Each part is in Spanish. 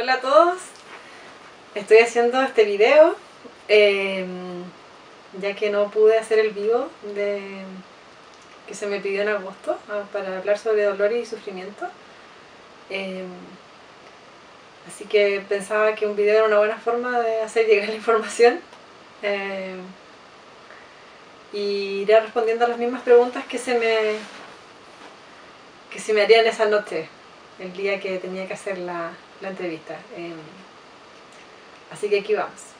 Hola a todos, estoy haciendo este video eh, ya que no pude hacer el vivo que se me pidió en agosto ah, para hablar sobre dolor y sufrimiento. Eh, así que pensaba que un video era una buena forma de hacer llegar la información. Eh, y iré respondiendo a las mismas preguntas que se me que se me harían esa noche, el día que tenía que hacer la, la entrevista. Eh, así que aquí vamos.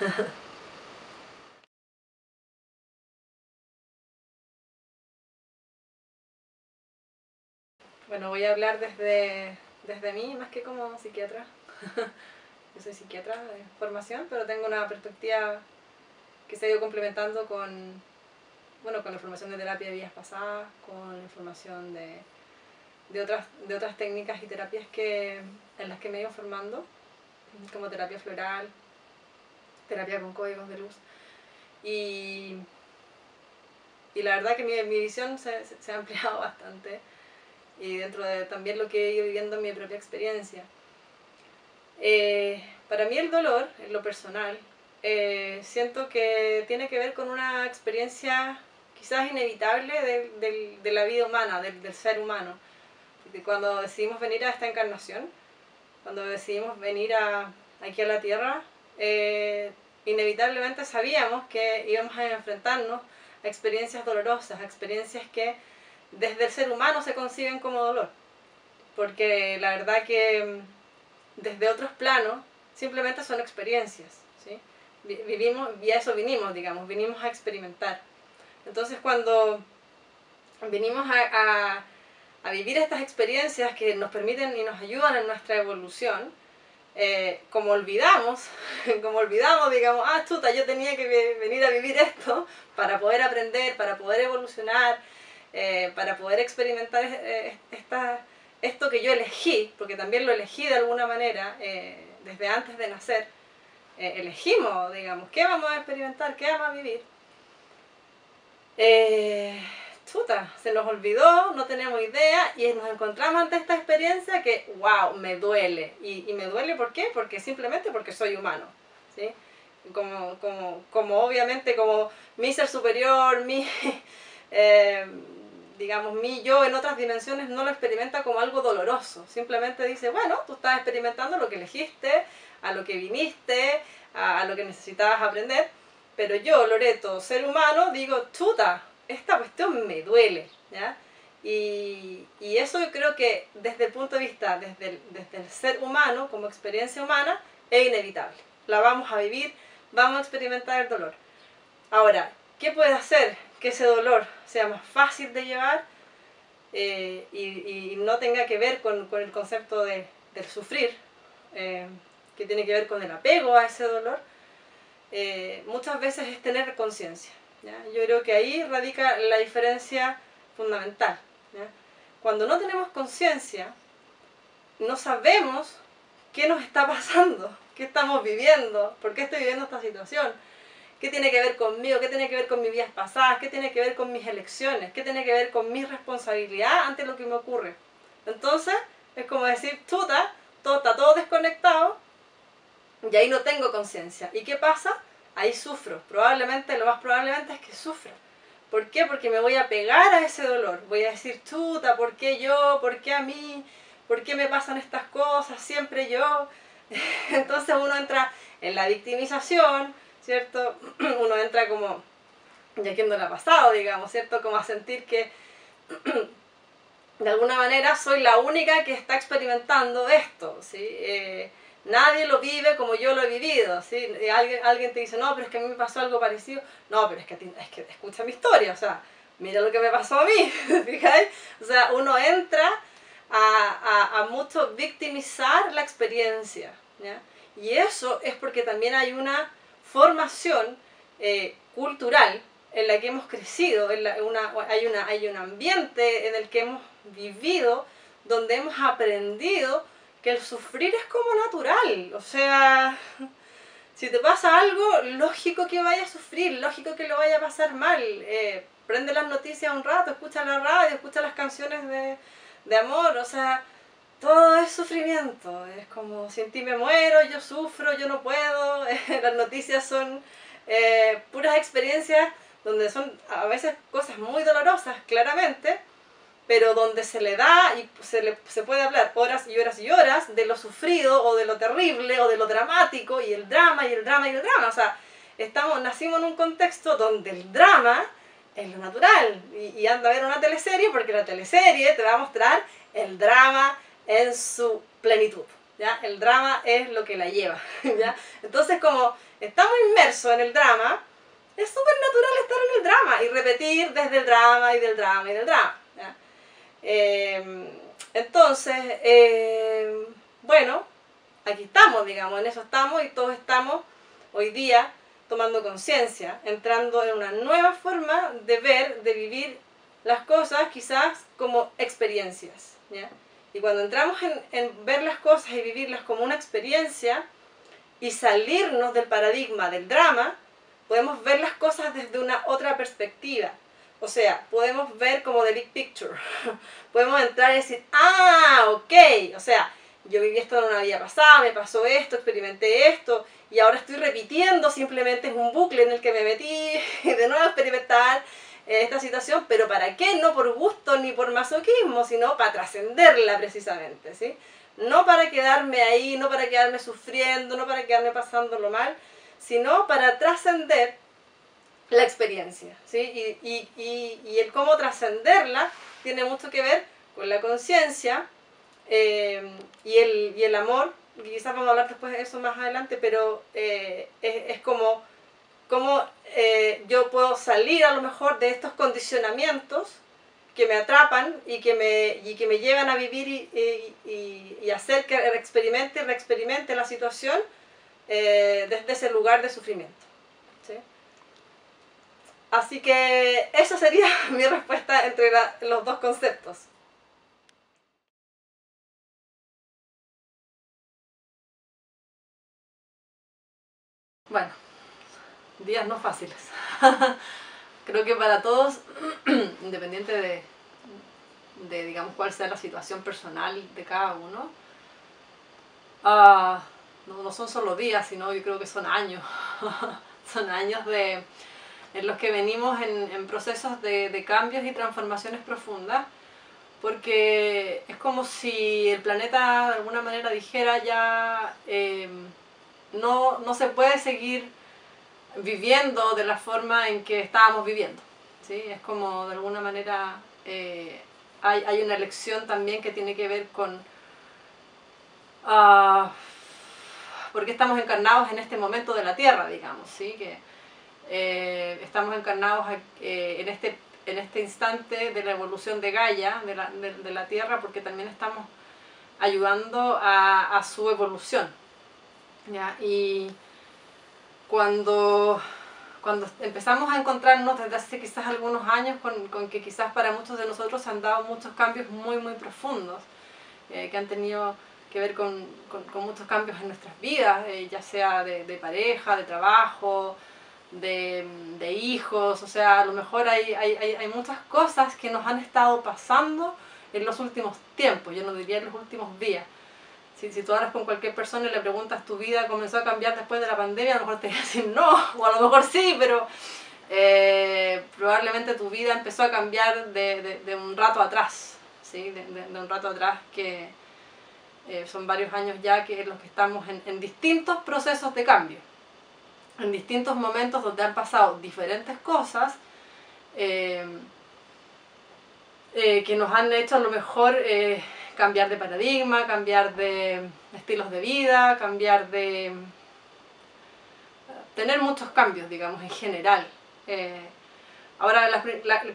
bueno, voy a hablar desde, desde mí, más que como psiquiatra. Yo soy psiquiatra de formación, pero tengo una perspectiva que se ha ido complementando con, bueno, con la formación de terapia de vías pasadas, con la información de de otras, de otras técnicas y terapias que, en las que me he ido formando, como terapia floral, terapia con códigos de luz. Y, y la verdad que mi, mi visión se, se, ha ampliado bastante y dentro de también lo que he ido viviendo en mi propia experiencia. Eh, para mí el dolor, en lo personal, eh, siento que tiene que ver con una experiencia quizás inevitable de, de, de la vida humana, del, del ser humano cuando decidimos venir a esta encarnación, cuando decidimos venir a, aquí a la Tierra, eh, inevitablemente sabíamos que íbamos a enfrentarnos a experiencias dolorosas, a experiencias que desde el ser humano se conciben como dolor. Porque la verdad que mm, desde otros planos simplemente son experiencias. ¿sí? Vivimos, y a eso vinimos, digamos, vinimos a experimentar. Entonces cuando vinimos a a vivir estas experiencias que nos permiten y nos ayudan en nuestra evolución, eh, como olvidamos, como olvidamos, digamos, ah, chuta, yo tenía que venir a vivir esto para poder aprender, para poder evolucionar, eh, para poder experimentar eh, esta, esto que yo elegí, porque también lo elegí de alguna manera desde antes de nacer, elegimos, digamos, qué vamos a experimentar, qué vamos a vivir chuta, se nos olvidó, no tenemos idea y nos encontramos ante esta experiencia que, wow, me duele. Y, y me duele ¿por qué? Porque simplemente porque soy humano. ¿sí? Como, como, como obviamente como mi ser superior, mi, eh, digamos, mi yo en otras dimensiones no lo experimenta como algo doloroso. Simplemente dice, bueno, tú estás experimentando lo que elegiste, a lo que viniste, a, a lo que necesitabas aprender. Pero yo, Loreto, ser humano, digo, chuta, esta cuestión me duele, ¿ya? Y, y, eso yo creo que desde el punto de vista, desde el, desde el ser humano, como experiencia humana, es inevitable. La vamos a vivir, vamos a experimentar el dolor. Ahora, ¿qué puede hacer que ese dolor sea más fácil de llevar eh, y, y, no tenga que ver con, con el concepto de, del sufrir, eh, que tiene que ver con el apego a ese dolor? Eh, muchas veces es tener conciencia. Yo creo que ahí radica la diferencia fundamental. Cuando no tenemos conciencia, no sabemos qué nos está pasando, qué estamos viviendo, por qué estoy viviendo esta situación, qué tiene que ver conmigo, qué tiene que ver con mis vidas pasadas, qué tiene que ver con mis elecciones, qué tiene que ver con mi responsabilidad ante lo que me ocurre. Entonces, es como decir, tuta, todo está todo desconectado y ahí no tengo conciencia. ¿Y qué pasa? Ahí sufro. Probablemente, lo más probablemente es que sufro. ¿Por qué? Porque me voy a pegar a ese dolor. Voy a decir, chuta, ¿por qué yo? ¿Por qué a mí? ¿Por qué me pasan estas cosas? Siempre yo. Entonces uno entra en la victimización, ¿cierto? Uno entra como, ya que no le ha pasado, digamos, ¿cierto? Como a sentir que de alguna manera soy la única que está experimentando esto, ¿sí? Eh, Nadie lo vive como yo lo he vivido, ¿sí? alguien, alguien te dice, no, pero es que a mí me pasó algo parecido. No, pero es que, es que escucha mi historia, o sea, mira lo que me pasó a mí, ¿fijáis? O sea, uno entra a, a, a mucho victimizar la experiencia, ¿ya? Y eso es porque también hay una formación eh, cultural en la que hemos crecido, en una, hay, una, hay un ambiente en el que hemos vivido, donde hemos aprendido que el sufrir es como natural, o sea, si te pasa algo, lógico que vaya a sufrir, lógico que lo vaya a pasar mal. Eh, prende las noticias un rato, escucha la radio, escucha las canciones de, de amor, o sea, todo es sufrimiento, es como sin ti me muero, yo sufro, yo no puedo, las noticias son eh, puras experiencias donde son a veces cosas muy dolorosas, claramente, pero donde se le da y se, le, se puede hablar horas y horas y horas de lo sufrido o de lo terrible o de lo dramático y el drama y el drama y el drama. O sea, estamos, nacimos en un contexto donde el drama es lo natural y, y anda a ver una teleserie porque la teleserie te va a mostrar el drama en su plenitud. ¿ya? El drama es lo que la lleva. ¿ya? Entonces, como estamos inmersos en el drama, es súper natural estar en el drama y repetir desde el drama y del drama y del drama. Em, entonces, em, bueno, aquí estamos, digamos, en eso estamos y todos estamos hoy día tomando conciencia, entrando en una nueva forma de ver, de vivir las cosas quizás como experiencias. Y cuando entramos en, en ver las cosas y vivirlas como una experiencia y salirnos del paradigma del drama, podemos ver las cosas desde una otra perspectiva. O sea, podemos ver como the big picture. podemos entrar y decir, ah, ok. O sea, yo viví esto en una vida pasada, me pasó esto, experimenté esto, y ahora estoy repitiendo, simplemente es un bucle en el que me metí de nuevo experimentar eh, esta situación, pero ¿para qué? No por gusto ni por masoquismo, sino para trascenderla precisamente, ¿sí? No para quedarme ahí, no para quedarme sufriendo, no para quedarme pasándolo mal, sino para trascender la experiencia. ¿sí? Y, y, y, el cómo trascenderla tiene mucho que ver con la conciencia eh, y, el, y el amor. Quizás vamos a hablar después de eso más adelante, pero eh, es, es, como, como eh, yo puedo salir a lo mejor de estos condicionamientos que me atrapan y que me, y que me llevan a vivir y, y, y hacer que experimente y reexperimente la situación desde ese lugar de sufrimiento. ¿Sí? Así que esa sería mi respuesta entre los dos conceptos. Bueno, días no fáciles. Creo que para todos, independiente de, de, digamos, cuál sea la situación personal de cada uno, uh, no, no son solo días, sino yo creo que son años. son años de, en los que venimos en, en procesos de, de, cambios y transformaciones profundas, porque es como si el planeta de alguna manera dijera ya eh, no, no se puede seguir viviendo de la forma en que estábamos viviendo. ¿sí? Es como de alguna manera eh, hay, hay, una elección también que tiene que ver con... Uh, porque estamos encarnados en este momento de la Tierra, digamos, ¿sí? que eh, estamos encarnados eh, en, este, en este instante de la evolución de Gaia, de la, de, de la Tierra, porque también estamos ayudando a, a su evolución. ¿ya? Y cuando, cuando empezamos a encontrarnos desde hace quizás algunos años con, con que quizás para muchos de nosotros se han dado muchos cambios muy, muy profundos, eh, que han tenido que ver con, con, con muchos cambios en nuestras vidas, eh, ya sea de, de, pareja, de trabajo, de, de, hijos, o sea, a lo mejor hay, hay, hay, muchas cosas que nos han estado pasando en los últimos tiempos, yo no diría en los últimos días. Si, si tú hablas con cualquier persona y le preguntas tu vida comenzó a cambiar después de la pandemia, a lo mejor te va a decir no, o a lo mejor sí, pero eh, probablemente tu vida empezó a cambiar de, de, de un rato atrás, ¿sí? de, de un rato atrás que, eh, son varios años ya que en los que estamos en, en, distintos procesos de cambio, en distintos momentos donde han pasado diferentes cosas eh, eh, que nos han hecho a lo mejor eh, cambiar de paradigma, cambiar de estilos de vida, cambiar de... tener muchos cambios, digamos, en general. Ahora,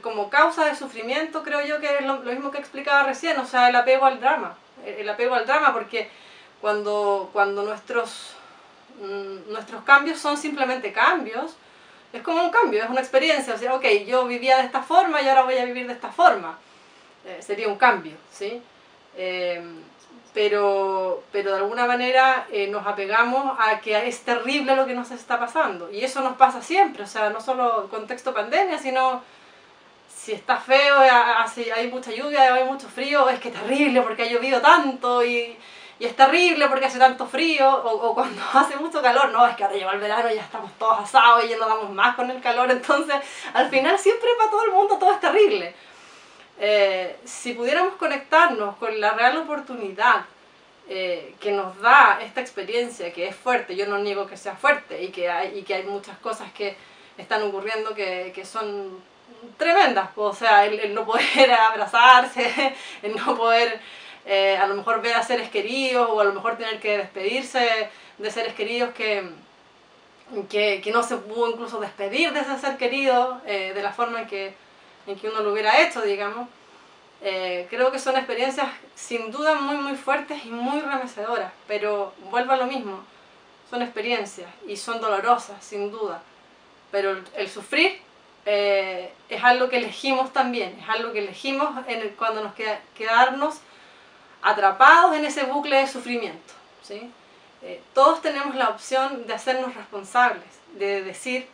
como causa de sufrimiento creo yo que es lo, mismo que explicaba recién, o sea, el apego al drama el apego al drama, porque cuando, cuando nuestros, nuestros cambios son simplemente cambios, es como un cambio, es una experiencia, o sea, ok, yo vivía de esta forma y ahora voy a vivir de esta forma, eh, sería un cambio, ¿sí? Eh, pero, pero de alguna manera eh, nos apegamos a que es terrible lo que nos está pasando, y eso nos pasa siempre, o sea, no solo contexto pandemia, sino si está feo, hay mucha lluvia, hay mucho frío, es que terrible porque ha llovido tanto y es terrible porque hace tanto frío, o, o, cuando hace mucho calor, no, es que ahora lleva el verano y ya estamos todos asados y ya no damos más con el calor, entonces al final siempre para todo el mundo todo es terrible. Eh, si pudiéramos conectarnos con la real oportunidad eh, que nos da esta experiencia, que es fuerte, yo no niego que sea fuerte y que hay, y que hay muchas cosas que están ocurriendo que, que son tremendas, o sea, el, no poder abrazarse, el no poder eh, a lo mejor ver a seres queridos o a lo mejor tener que despedirse de seres queridos que, que, no se pudo incluso despedir de ese ser querido eh, de la forma en que, en que uno lo hubiera hecho, digamos. Eh, creo que son experiencias sin duda muy muy fuertes y muy remecedoras, pero vuelvo a lo mismo, son experiencias y son dolorosas, sin duda, pero el, sufrir es algo que elegimos también, es algo que elegimos en cuando nos queda quedarnos atrapados en ese bucle de sufrimiento. ¿sí? Eh, todos tenemos la opción de hacernos responsables, de decir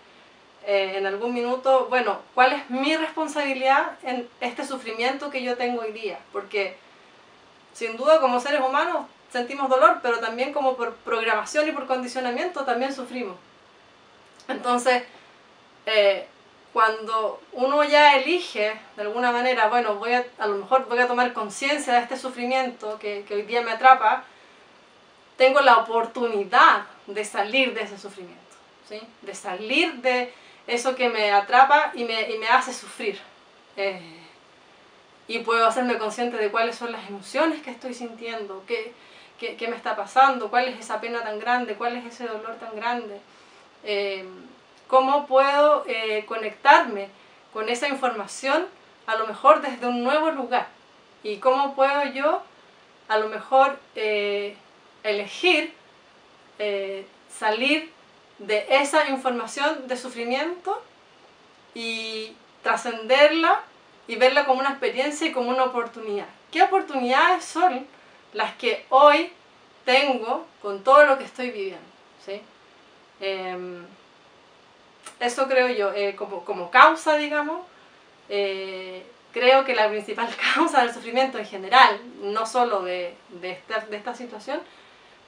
eh, en algún minuto, bueno, ¿cuál es mi responsabilidad en este sufrimiento que yo tengo hoy día? Porque sin duda como seres humanos sentimos dolor, pero también como por programación y por condicionamiento también sufrimos. Entonces, eh, cuando uno ya elige, de alguna manera, bueno, voy a, a lo mejor voy a tomar conciencia de este sufrimiento que, que, hoy día me atrapa, tengo la oportunidad de salir de ese sufrimiento, ¿sí? de salir de eso que me atrapa y me, y me hace sufrir. Eh, y puedo hacerme consciente de cuáles son las emociones que estoy sintiendo, qué, qué, qué, me está pasando, cuál es esa pena tan grande, cuál es ese dolor tan grande. Eh, cómo puedo eh, conectarme con esa información a lo mejor desde un nuevo lugar y cómo puedo yo a lo mejor eh, elegir eh, salir de esa información de sufrimiento y trascenderla y verla como una experiencia y como una oportunidad. ¿Qué oportunidades son las que hoy tengo con todo lo que estoy viviendo? ¿sí? Em, eso creo yo, eh, como, como, causa, digamos, eh, creo que la principal causa del sufrimiento en general, no solo de, de, esta, de esta situación,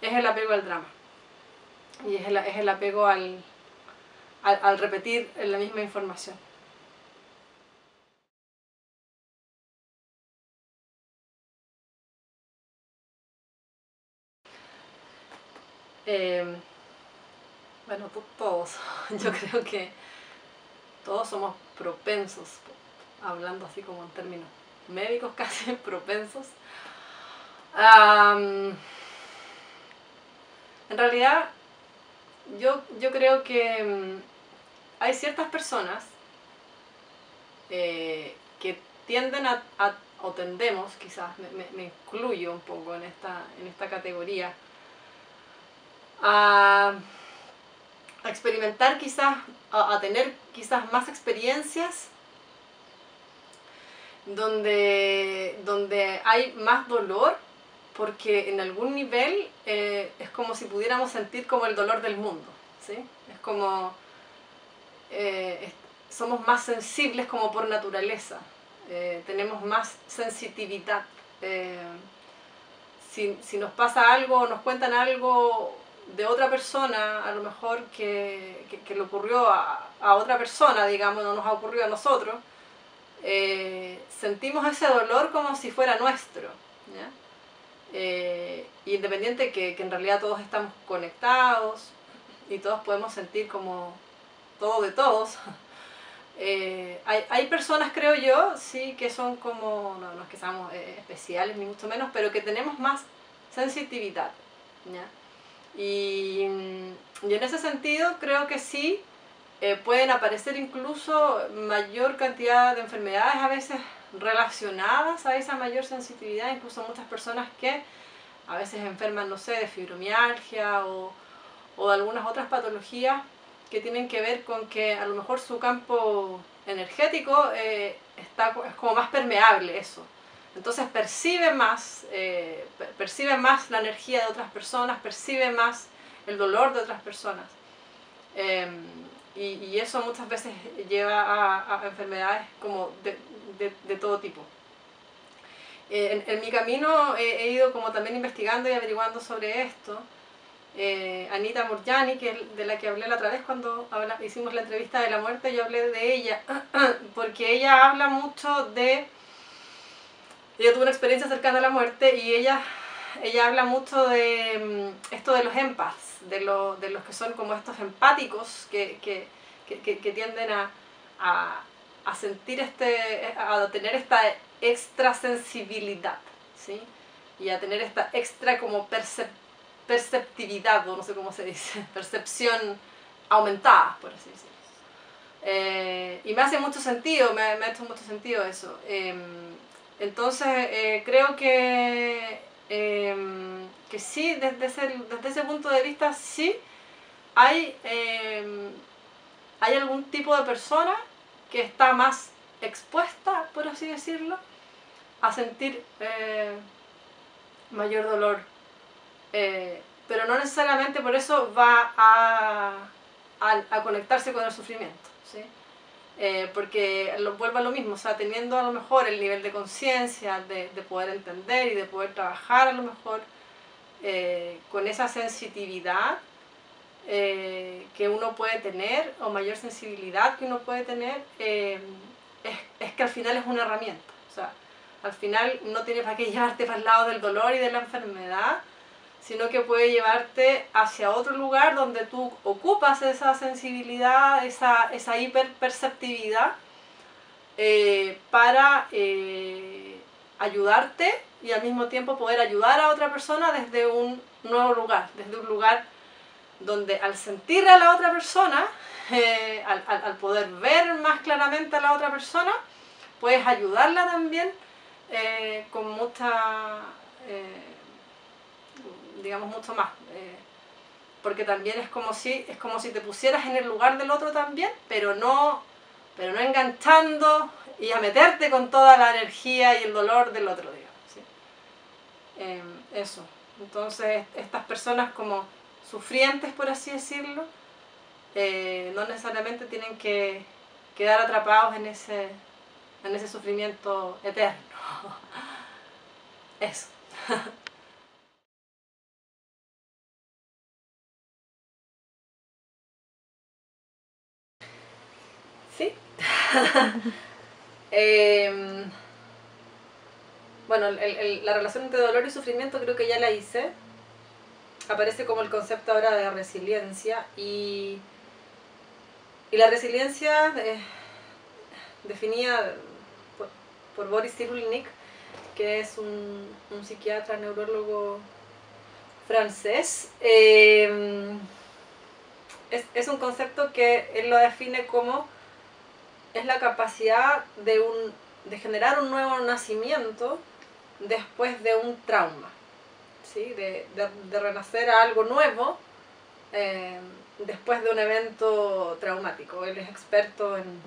es el apego al drama. Y es el, es el apego al, al, repetir la misma información. Eh, bueno, todos, yo creo que todos somos propensos, hablando así como en términos médicos casi, propensos. Um, en realidad, yo, yo creo que um, hay ciertas personas eh, que tienden a, a, o tendemos, quizás me, me, me, incluyo un poco en esta, en esta categoría, a a experimentar quizás, a, tener quizás más experiencias donde, donde hay más dolor, porque en algún nivel eh, es como si pudiéramos sentir como el dolor del mundo, ¿sí? Es como, eh, somos más sensibles como por naturaleza, eh, tenemos más sensitividad. Si, si nos pasa algo, nos cuentan algo de otra persona, a lo mejor que, que, le ocurrió a, a, otra persona, digamos, no nos ha ocurrido a nosotros, eh, sentimos ese dolor como si fuera nuestro. ¿ya? Eh, independiente que, que en realidad todos estamos conectados y todos podemos sentir como todo de todos. Eh, hay, hay, personas, creo yo, sí, que son como, no, no es que seamos eh, especiales ni mucho menos, pero que tenemos más sensitividad. ¿ya? Y, y, en ese sentido creo que sí eh, pueden aparecer incluso mayor cantidad de enfermedades a veces relacionadas a esa mayor sensitividad, incluso muchas personas que a veces enferman, no sé, de fibromialgia o, o de algunas otras patologías que tienen que ver con que a lo mejor su campo energético eh, está, es como más permeable eso. Entonces percibe más, eh, percibe más la energía de otras personas, percibe más el dolor de otras personas. Em, y, eso muchas veces lleva a, enfermedades como de, todo tipo. Eh, en, mi camino he, ido como también investigando y averiguando sobre esto. Eh, Anita Murjani, que de la que hablé la otra vez cuando hicimos la entrevista de la muerte, yo hablé de ella, porque ella habla mucho de... Ella tuvo una experiencia cercana a la muerte y ella, ella habla mucho de mm, esto de los empaths, de, lo, de los que son como estos empáticos que, que, que, que tienden a, a, a, sentir este, a tener esta extrasensibilidad, ¿sí? Y a tener esta extra como perceptividad, o no sé cómo se dice, percepción aumentada, por así decirlo. Eh, y me hace mucho sentido, me, me, ha hecho mucho sentido eso. Em, entonces, eh, creo que Em, que sí, desde ese, desde ese punto de vista, sí hay, em, hay algún tipo de persona que está más expuesta, por así decirlo, a sentir eh, mayor dolor. Eh, pero no necesariamente por eso va a, a, conectarse con el sufrimiento. ¿sí? Eh, porque lo vuelvo a lo mismo, o sea, teniendo a lo mejor el nivel de conciencia, de, de, poder entender y de poder trabajar a lo mejor eh, con esa sensitividad eh, que uno puede tener o mayor sensibilidad que uno puede tener, es, es, que al final es una herramienta, o sea, al final no tiene para qué llevarte para el lado del dolor y de la enfermedad, sino que puede llevarte hacia otro lugar donde tú ocupas esa sensibilidad, esa, esa hiperperceptividad eh, para eh, ayudarte y al mismo tiempo poder ayudar a otra persona desde un nuevo lugar, desde un lugar donde al sentir a la otra persona, eh, al, poder ver más claramente a la otra persona, puedes ayudarla también con mucha digamos, mucho más. Eh, porque también es como, si, es como si te pusieras en el lugar del otro también, pero no, pero no enganchando y a meterte con toda la energía y el dolor del otro, digamos. Em, eso. Entonces, estas personas como sufrientes, por así decirlo, eh, no necesariamente tienen que quedar atrapados en ese, en ese sufrimiento eterno. Eso. Em, bueno, la relación entre dolor y sufrimiento creo que ya la hice. Aparece como el concepto ahora de resiliencia y, y la resiliencia eh, definida por, Boris Cyrulnik, que es un, psiquiatra, neurólogo francés, em, es un concepto que él lo define como es la capacidad de, un, de generar un nuevo nacimiento después de un trauma, ¿sí? de, de, renacer a algo nuevo eh, después de un evento traumático. Él es experto en,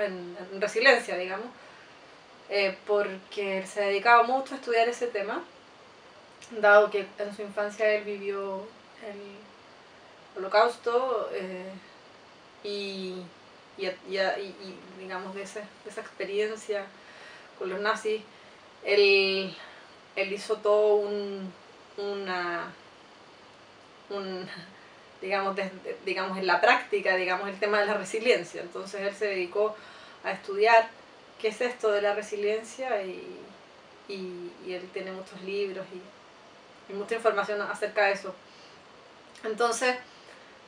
en, resiliencia, digamos, eh, porque se dedicaba mucho a estudiar ese tema, dado que en su infancia él vivió el holocausto eh, y y, y, digamos de, esa experiencia con los nazis, él, él hizo todo un, una, un, digamos, digamos, en la práctica, digamos, el tema de la resiliencia. Entonces él se dedicó a estudiar qué es esto de la resiliencia y, y él tiene muchos libros y, mucha información acerca de eso. Entonces,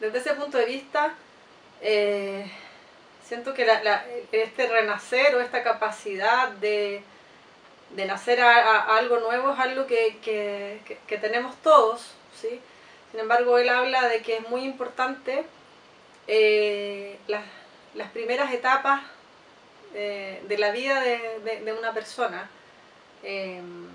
desde ese punto de vista, eh, Siento que este renacer o esta capacidad de, nacer a, algo nuevo es algo que, tenemos todos, ¿sí? Sin embargo, él habla de que es muy importante eh, las, primeras etapas eh, de la vida de, una persona. Em,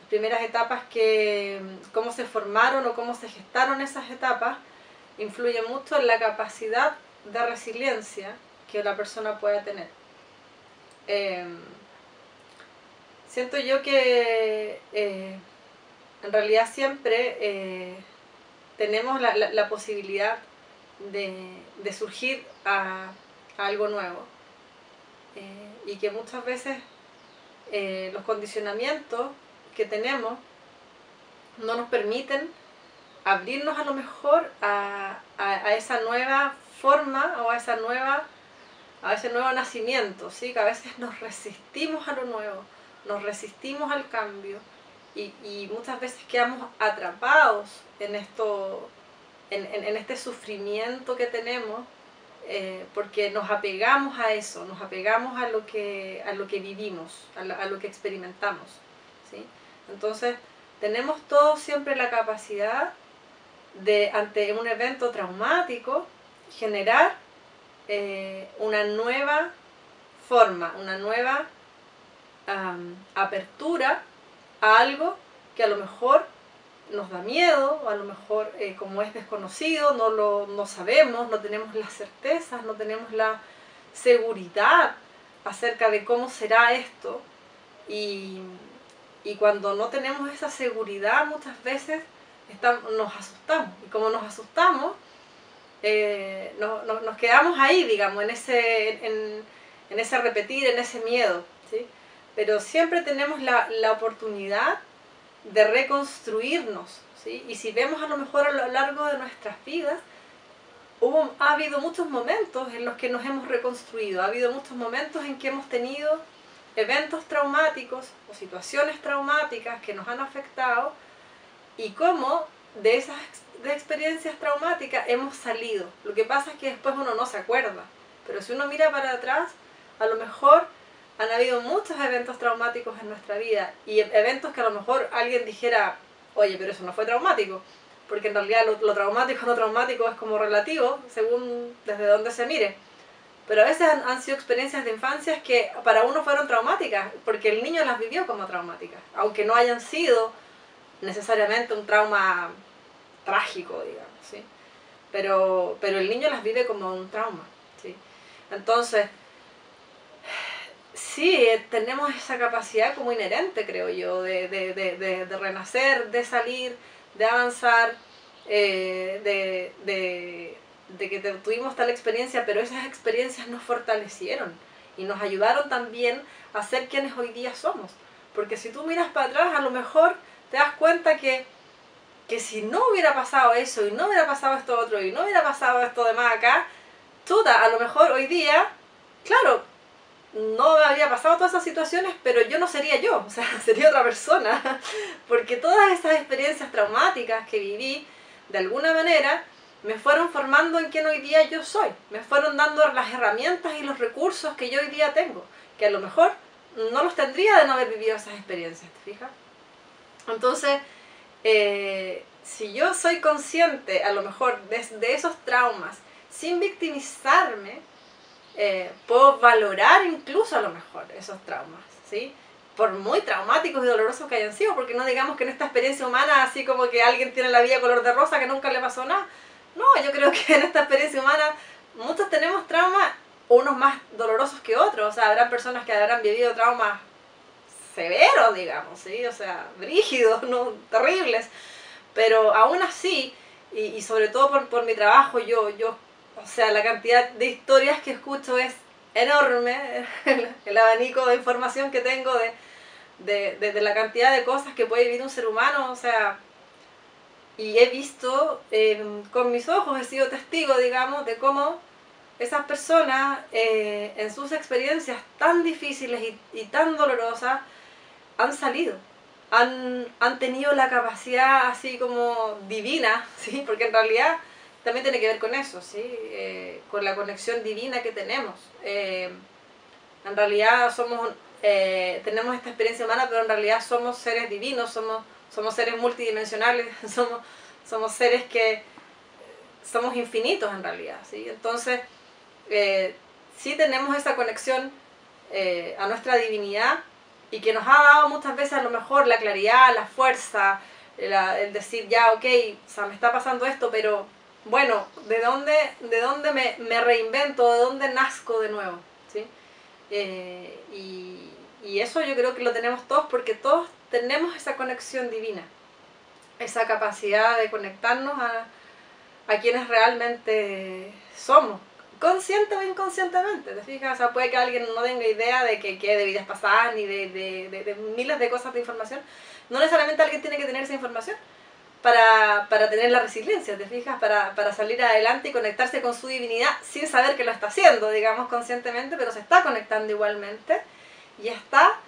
las primeras etapas que, cómo se formaron o cómo se gestaron esas etapas, influyen mucho en la capacidad de resiliencia que la persona pueda tener. Em, siento yo que eh, en realidad siempre eh, tenemos la, la, posibilidad de, de surgir a, algo nuevo. Eh, y que muchas veces los condicionamientos que tenemos no nos permiten abrirnos a lo mejor a, a, esa nueva forma o a esa nueva a ese nuevo nacimiento, ¿sí? que a veces nos resistimos a lo nuevo, nos resistimos al cambio y, muchas veces quedamos atrapados en, esto, en, este sufrimiento que tenemos eh, porque nos apegamos a eso, nos apegamos a lo que, a lo que vivimos, a lo, a lo que experimentamos. ¿sí? Entonces, tenemos todos siempre la capacidad de, ante un evento traumático, generar eh, una nueva forma, una nueva apertura a algo que a lo mejor nos da miedo, o a lo mejor eh, como es desconocido, no lo no sabemos, no tenemos las certezas, no tenemos la seguridad acerca de cómo será esto. Y, y cuando no tenemos esa seguridad muchas veces nos asustamos. Y como nos asustamos, eh, no, nos quedamos ahí, digamos, en ese, en, en, ese repetir, en ese miedo. ¿sí? Pero siempre tenemos la, la oportunidad de reconstruirnos. ¿sí? Y si vemos a lo mejor a lo largo de nuestras vidas, hubo, ha habido muchos momentos en los que nos hemos reconstruido, ha habido muchos momentos en que hemos tenido eventos traumáticos o situaciones traumáticas que nos han afectado y cómo de esas de experiencias traumáticas hemos salido. Lo que pasa es que después uno no se acuerda, pero si uno mira para atrás, a lo mejor han habido muchos eventos traumáticos en nuestra vida y eventos que a lo mejor alguien dijera, oye, pero eso no fue traumático, porque en realidad lo, traumático o no traumático es como relativo, según desde donde se mire. Pero a veces han, han, sido experiencias de infancias que para uno fueron traumáticas, porque el niño las vivió como traumáticas, aunque no hayan sido necesariamente un trauma trágico, digamos, ¿sí? Pero, pero el niño las vive como un trauma, ¿sí? Entonces, sí, tenemos esa capacidad como inherente, creo yo, de, de, de, de renacer, de salir, de avanzar, eh, de, que tuvimos tal experiencia, pero esas experiencias nos fortalecieron y nos ayudaron también a ser quienes hoy día somos. Porque si tú miras para atrás, a lo mejor te das cuenta que que si no hubiera pasado eso y no hubiera pasado esto otro y no hubiera pasado esto demás acá, toda, a lo mejor hoy día, claro, no habría pasado todas esas situaciones, pero yo no sería yo, o sea, sería otra persona, porque todas esas experiencias traumáticas que viví, de alguna manera, me fueron formando en quien hoy día yo soy, me fueron dando las herramientas y los recursos que yo hoy día tengo, que a lo mejor no los tendría de no haber vivido esas experiencias, ¿te fijas? Entonces, eh, si yo soy consciente a lo mejor de, esos traumas sin victimizarme, eh, puedo valorar incluso a lo mejor esos traumas, ¿sí? Por muy traumáticos y dolorosos que hayan sido, porque no digamos que en esta experiencia humana, así como que alguien tiene la vida color de rosa que nunca le pasó nada. No, yo creo que en esta experiencia humana muchos tenemos traumas, unos más dolorosos que otros. O sea, habrán personas que habrán vivido traumas severos, digamos, ¿sí? O sea, brígidos, ¿no? terribles. Pero aún así, y, sobre todo por, por, mi trabajo, yo, yo, o sea, la cantidad de historias que escucho es enorme, el, abanico de información que tengo de, de, de, la cantidad de cosas que puede vivir un ser humano, o sea, y he visto em, con mis ojos, he sido testigo, digamos, de cómo esas personas eh, en sus experiencias tan difíciles y, y tan dolorosas han salido, han, han, tenido la capacidad así como divina, ¿sí? porque en realidad también tiene que ver con eso, ¿sí? Eh, con la conexión divina que tenemos. Eh, en realidad somos, eh, tenemos esta experiencia humana, pero en realidad somos seres divinos, somos, somos seres multidimensionales, somos, somos seres que somos infinitos en realidad. ¿sí? Entonces, sí tenemos esa conexión a nuestra divinidad, y que nos ha dado muchas veces a lo mejor la claridad, la fuerza, el decir, ya, ok, o sea, me está pasando esto, pero bueno, ¿de dónde, de dónde me, me reinvento? ¿De dónde nazco de nuevo? ¿Sí? Eh, y, y, eso yo creo que lo tenemos todos porque todos tenemos esa conexión divina. esa capacidad de conectarnos a, a quienes realmente somos, consciente o inconscientemente, ¿te fijas? Puede que alguien no tenga idea de que, de vidas pasadas ni de, miles de cosas de información. No necesariamente alguien tiene que tener esa información para, tener la resiliencia, ¿te fijas? Para, salir adelante y conectarse con su divinidad sin saber que lo está haciendo, digamos, conscientemente, pero se está conectando igualmente y está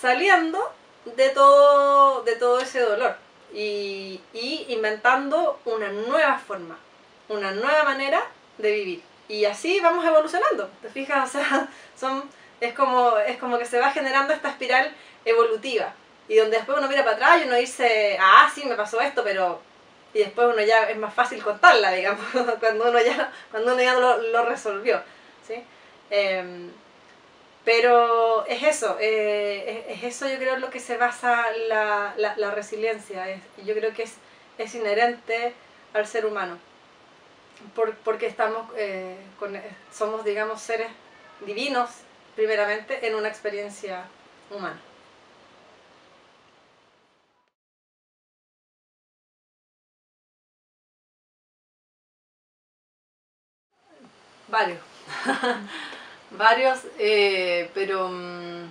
saliendo de todo, de todo ese dolor y, y inventando una nueva forma, una nueva manera de vivir. Y así vamos evolucionando, ¿te fijas? O sea, son, es, como, es como que se va generando esta espiral evolutiva. Y donde después uno mira para atrás y uno dice, ah, sí, me pasó esto, pero... Y después uno ya es más fácil contarla, digamos, cuando uno ya, cuando uno ya lo, lo resolvió. ¿sí? Em, pero es eso, eh, es, eso yo creo lo que se basa la, la, la resiliencia. Es, yo creo que es, es inherente al ser humano porque estamos eh, con, somos, digamos, seres divinos, primeramente, en una experiencia humana. Varios. Varios, eh, pero mm,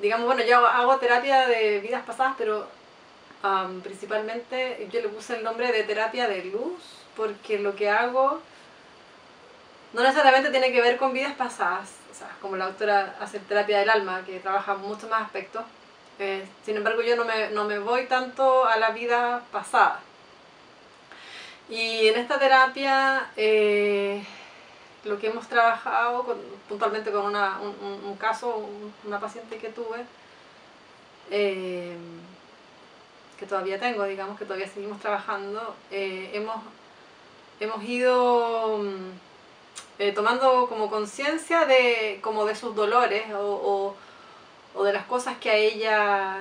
digamos, bueno, yo hago terapia de vidas pasadas, pero principalmente yo le puse el nombre de terapia de luz porque lo que hago no necesariamente tiene que ver con vidas pasadas, o sea, como la autora hace terapia del alma, que trabaja muchos más aspectos. Eh, sin embargo, yo no me, no me voy tanto a la vida pasada. Y en esta terapia, eh, lo que hemos trabajado puntualmente con una, un, un, caso, una paciente que tuve, eh, que todavía tengo, digamos, que todavía seguimos trabajando, eh, hemos, hemos ido mm, eh, tomando como conciencia de, de sus dolores o, o, de las cosas que a ella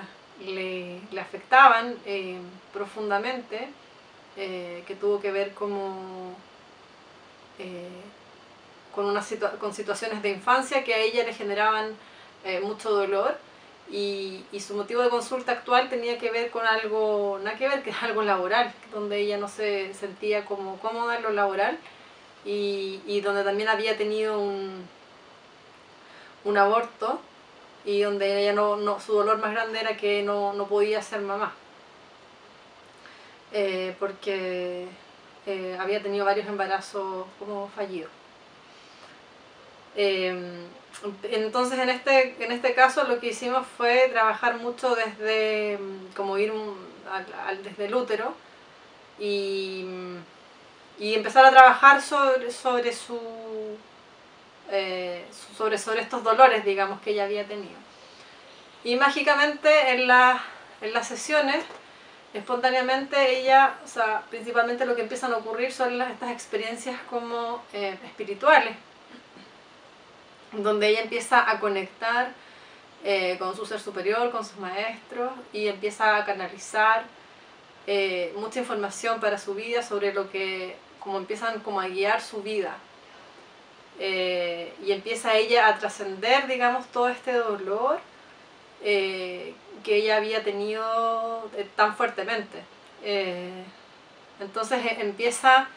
le, afectaban eh, profundamente, que tuvo que ver como, con, una con situaciones de infancia que a ella le generaban mucho dolor y, su motivo de consulta actual tenía que ver con algo, nada que ver, que es algo laboral, donde ella no se sentía como cómoda en lo laboral y, y donde también había tenido un, un aborto y donde ella no, no, su dolor más grande era que no, no podía ser mamá. Eh, porque eh, había tenido varios embarazos como fallidos. Eh, entonces en este, en este caso lo que hicimos fue trabajar mucho desde, como ir desde el útero y, y, empezar a trabajar sobre, sobre, su, eh, sobre, sobre estos dolores, digamos, que ella había tenido. Y mágicamente en, en las sesiones, espontáneamente ella, o sea, principalmente lo que empiezan a ocurrir son estas experiencias como eh, espirituales donde ella empieza a conectar eh, con su ser superior, con sus maestros, y empieza a canalizar eh, mucha información para su vida sobre lo que, como empiezan como a guiar su vida. Eh, y empieza ella a trascender, digamos, todo este dolor que ella había tenido tan fuertemente. entonces empieza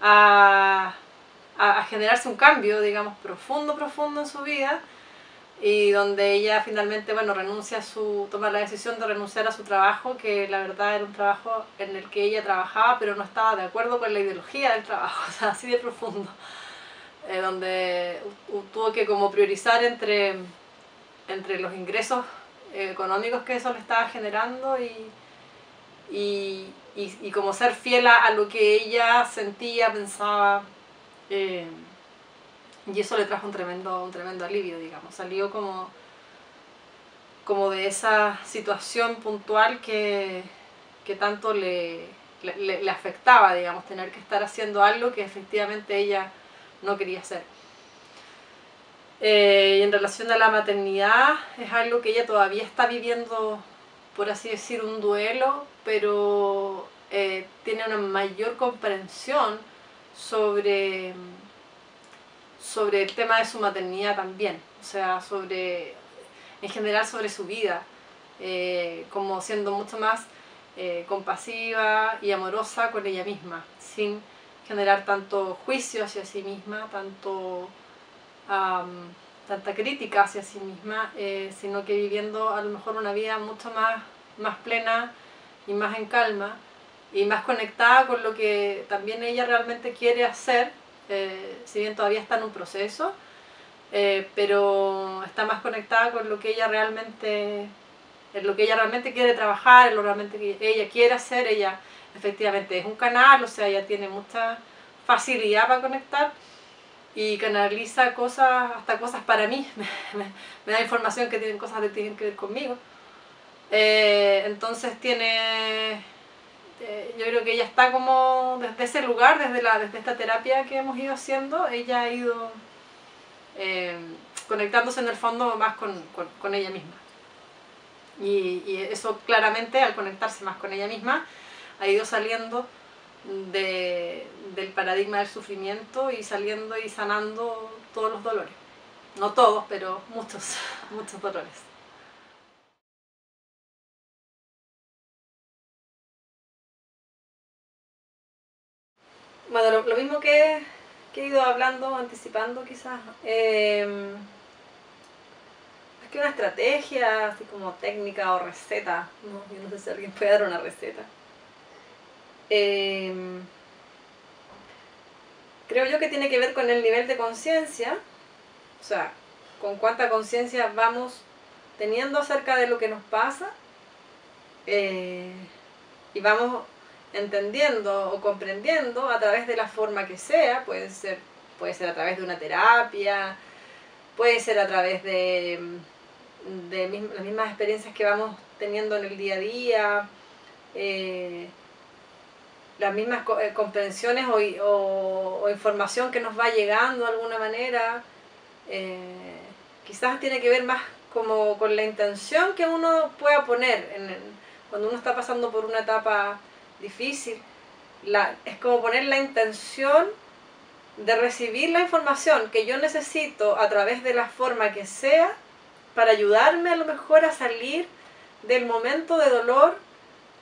a a, generarse un cambio, digamos, profundo, profundo en su vida y donde ella finalmente, bueno, renuncia a su, toma la decisión de renunciar a su trabajo, que la verdad era un trabajo en el que ella trabajaba, pero no estaba de acuerdo con la ideología del trabajo, o sea, así de profundo, eh, donde tuvo que como priorizar entre, entre los ingresos económicos que eso le estaba generando y, y, y, y como ser fiel a lo que ella sentía, pensaba, eh, y eso le trajo un tremendo, un tremendo alivio, digamos. Salió como, como de esa situación puntual que, que tanto le, le, le, afectaba, digamos, tener que estar haciendo algo que efectivamente ella no quería hacer. Eh, y en relación a la maternidad, es algo que ella todavía está viviendo, por así decir, un duelo, pero eh, tiene una mayor comprensión sobre, sobre el tema de su maternidad también, o sea, sobre, en general sobre su vida. eh, como siendo mucho más eh, compasiva y amorosa con ella misma, sin generar tanto juicio hacia sí misma, tanto tanta crítica hacia sí misma, eh, sino que viviendo a lo mejor una vida mucho más, más plena y más en calma y más conectada con lo que también ella realmente quiere hacer, si bien todavía está en un proceso, pero está más conectada con lo que ella realmente en lo que ella realmente quiere trabajar, en lo realmente que ella quiere hacer, ella efectivamente es un canal, o sea, ella tiene mucha facilidad para conectar y canaliza cosas, hasta cosas para mí, me, da información que tienen cosas que tienen que ver conmigo. Eh, entonces tiene, eh, yo creo que ella está como desde ese lugar, desde, la, desde esta terapia que hemos ido haciendo, ella ha ido eh, conectándose en el fondo más con, con ella misma. Y, eso claramente al conectarse más con ella misma ha ido saliendo del paradigma del sufrimiento y saliendo y sanando todos los dolores. No todos, pero muchos, muchos dolores. Bueno, lo, mismo que, he ido hablando, anticipando quizás. Eh, que una estrategia, así como técnica o receta. No, yo no sé si alguien puede dar una receta. Em, creo yo que tiene que ver con el nivel de conciencia, o sea, con cuánta conciencia vamos teniendo acerca de lo que nos pasa eh, y vamos entendiendo o comprendiendo a través de la forma que sea, puede ser, puede ser a través de una terapia, puede ser a través de las mismas experiencias que vamos teniendo en el día a día, eh, las mismas eh, comprensiones o, información que nos va llegando de alguna manera. Eh, quizás tiene que ver más como con la intención que uno pueda poner en cuando uno está pasando por una etapa difícil. Es como poner la intención de recibir la información que yo necesito a través de la forma que sea para ayudarme a lo mejor a salir del momento de dolor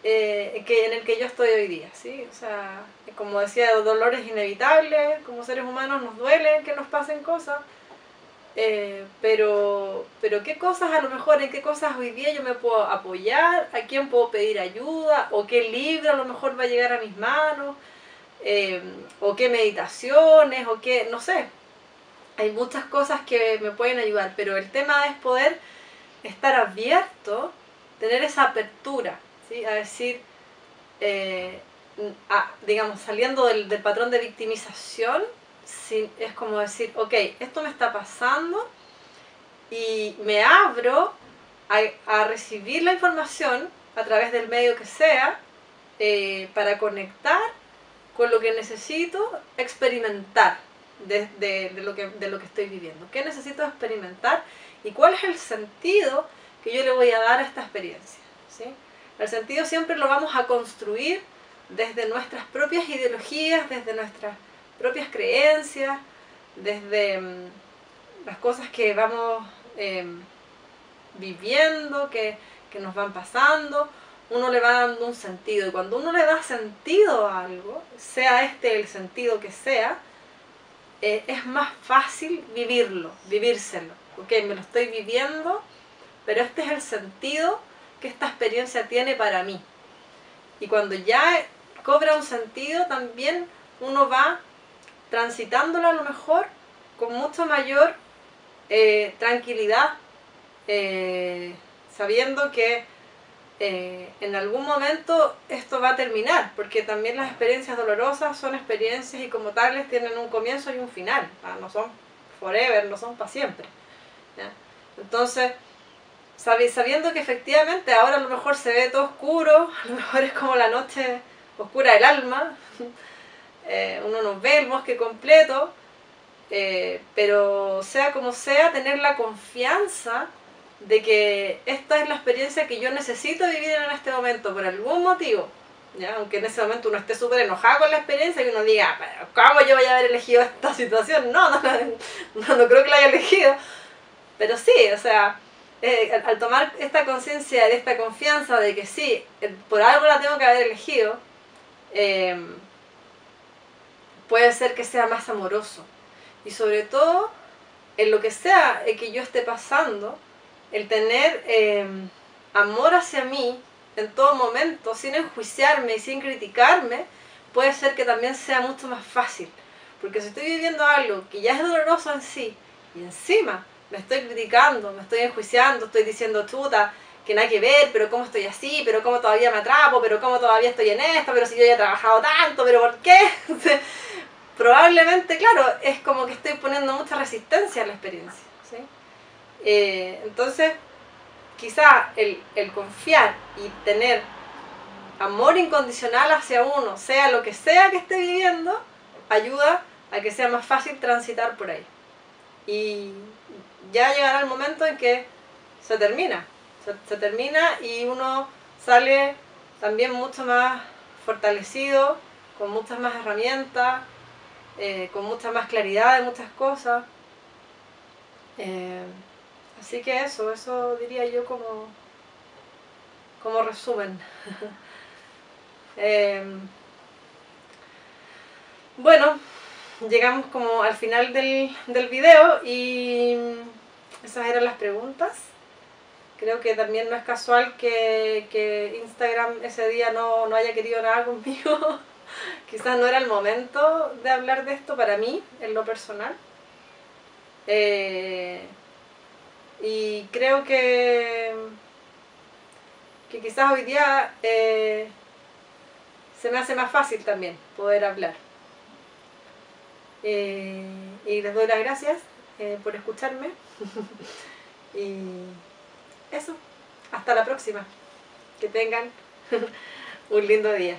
eh, que, en el que yo estoy hoy día, ¿sí? O sea, como decía, el dolor es inevitable, como seres humanos nos duele que nos pasen cosas, eh, pero, pero qué cosas a lo mejor, en qué cosas hoy día yo me puedo apoyar, a quién puedo pedir ayuda, o qué libro a lo mejor va a llegar a mis manos, eh, o qué meditaciones, o qué, no sé, hay muchas cosas que me pueden ayudar, pero el tema es poder estar abierto, tener esa apertura, ¿sí? a decir, eh, digamos, saliendo del, patrón de victimización, es como decir, ok, esto me está pasando y me abro a, recibir la información a través del medio que sea eh, para conectar con lo que necesito experimentar de, lo que, estoy viviendo. ¿Qué necesito experimentar? ¿Y cuál es el sentido que yo le voy a dar a esta experiencia? ¿sí? El sentido siempre lo vamos a construir desde nuestras propias ideologías, desde nuestras propias creencias, desde mm, las cosas que vamos em, viviendo, que, que nos van pasando, uno le va dando un sentido. Y cuando uno le da sentido a algo, sea este el sentido que sea, eh, es más fácil vivirlo, vivírselo. Ok, me lo estoy viviendo, pero este es el sentido que esta experiencia tiene para mí. Y cuando ya cobra un sentido, también uno va transitándolo a lo mejor con mucho mayor eh, tranquilidad, eh, sabiendo que eh, en algún momento esto va a terminar, porque también las experiencias dolorosas son experiencias y como tales tienen un comienzo y un final, no son forever, no son para siempre. Entonces, sabiendo que efectivamente ahora a lo mejor se ve todo oscuro, a lo mejor es como la noche oscura del alma, eh, uno no ve el bosque completo, eh, pero sea como sea, tener la confianza de que esta es la experiencia que yo necesito vivir en este momento por algún motivo. ¿ya? Aunque en ese momento uno esté súper enojado con la experiencia y uno diga, pero ¿cómo yo voy a haber elegido esta situación? No, no, no, no creo que la haya elegido. Pero sí, o sea, eh, al, tomar esta conciencia de esta confianza de que sí, por algo la tengo que haber elegido, puede ser que sea más amoroso. Y sobre todo, en lo que sea que yo esté pasando, el tener em, amor hacia mí en todo momento, sin enjuiciarme y sin criticarme, puede ser que también sea mucho más fácil. Porque si estoy viviendo algo que ya es doloroso en sí, y encima me estoy criticando, me estoy enjuiciando, estoy diciendo chuta, que nada que ver, pero cómo estoy así, pero cómo todavía me atrapo, pero cómo todavía estoy en esto, pero si yo ya he trabajado tanto, pero ¿por qué? Probablemente, claro, es como que estoy poniendo mucha resistencia a la experiencia. ¿sí? Eh, entonces, quizá el, el confiar y tener amor incondicional hacia uno, sea lo que sea que esté viviendo, ayuda a que sea más fácil transitar por ahí. Y ya llegará el momento en que se termina, se, termina y uno sale también mucho más fortalecido, con muchas más herramientas, eh, con mucha más claridad de muchas cosas. Eh, así que eso, eso diría yo como, como resumen. Eh, bueno, llegamos como al final del, del video y esas eran las preguntas. Creo que también no es casual que, Instagram ese día no, haya querido nada conmigo. Quizás no era el momento de hablar de esto para mí, en lo personal. Eh, y creo que, que quizás hoy día eh, se me hace más fácil también poder hablar. Eh, y les doy las gracias por escucharme. y eso, hasta la próxima. Que tengan un lindo día.